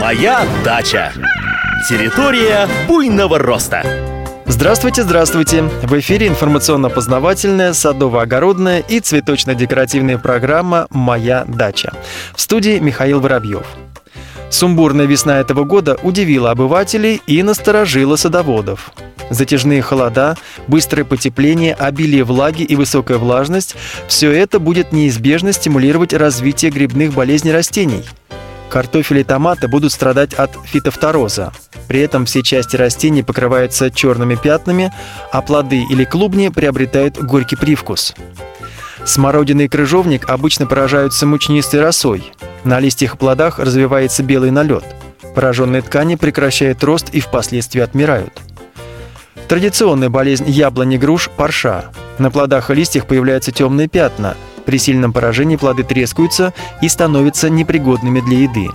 Моя дача. Территория буйного роста. Здравствуйте, здравствуйте! В эфире информационно-познавательная, садово-огородная и цветочно-декоративная программа «Моя дача». В студии Михаил Воробьев. Сумбурная весна этого года удивила обывателей и насторожила садоводов. Затяжные холода, быстрое потепление, обилие влаги и высокая влажность – все это будет неизбежно стимулировать развитие грибных болезней растений. Картофель и томаты будут страдать от фитофтороза. При этом все части растений покрываются черными пятнами, а плоды или клубни приобретают горький привкус. Смородина и крыжовник обычно поражаются мучнистой росой. На листьях и плодах развивается белый налет. Пораженные ткани прекращают рост и впоследствии отмирают. Традиционная болезнь яблони груш – парша. На плодах и листьях появляются темные пятна. При сильном поражении плоды трескаются и становятся непригодными для еды.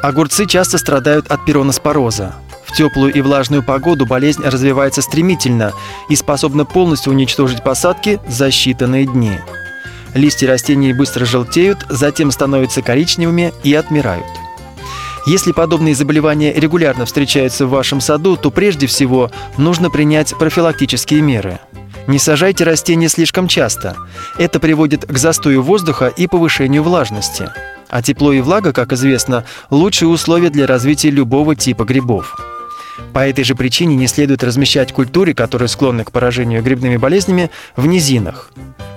Огурцы часто страдают от пироноспороза. В теплую и влажную погоду болезнь развивается стремительно и способна полностью уничтожить посадки за считанные дни. Листья растений быстро желтеют, затем становятся коричневыми и отмирают. Если подобные заболевания регулярно встречаются в вашем саду, то прежде всего нужно принять профилактические меры. Не сажайте растения слишком часто. Это приводит к застою воздуха и повышению влажности. А тепло и влага, как известно, лучшие условия для развития любого типа грибов. По этой же причине не следует размещать культуры, которые склонны к поражению грибными болезнями, в низинах.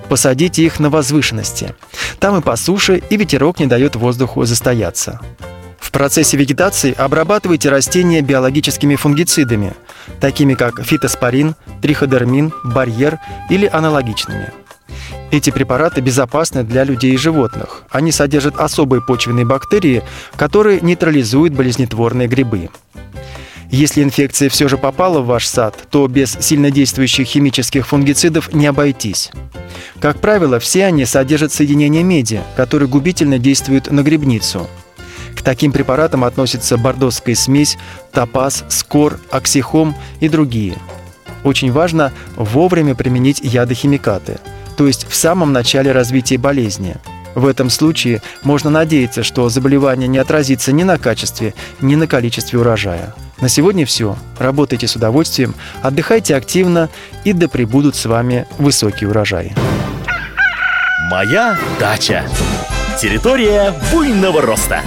Посадите их на возвышенности. Там и по суше, и ветерок не дает воздуху застояться. В процессе вегетации обрабатывайте растения биологическими фунгицидами, такими как фитоспорин, триходермин, барьер или аналогичными. Эти препараты безопасны для людей и животных. Они содержат особые почвенные бактерии, которые нейтрализуют болезнетворные грибы. Если инфекция все же попала в ваш сад, то без сильнодействующих химических фунгицидов не обойтись. Как правило, все они содержат соединение меди, которые губительно действуют на грибницу – к таким препаратам относятся бордоская смесь, топаз, скор, оксихом и другие. Очень важно вовремя применить ядохимикаты, то есть в самом начале развития болезни. В этом случае можно надеяться, что заболевание не отразится ни на качестве, ни на количестве урожая. На сегодня все. Работайте с удовольствием, отдыхайте активно и да пребудут с вами высокие урожаи. Моя дача. Территория буйного роста.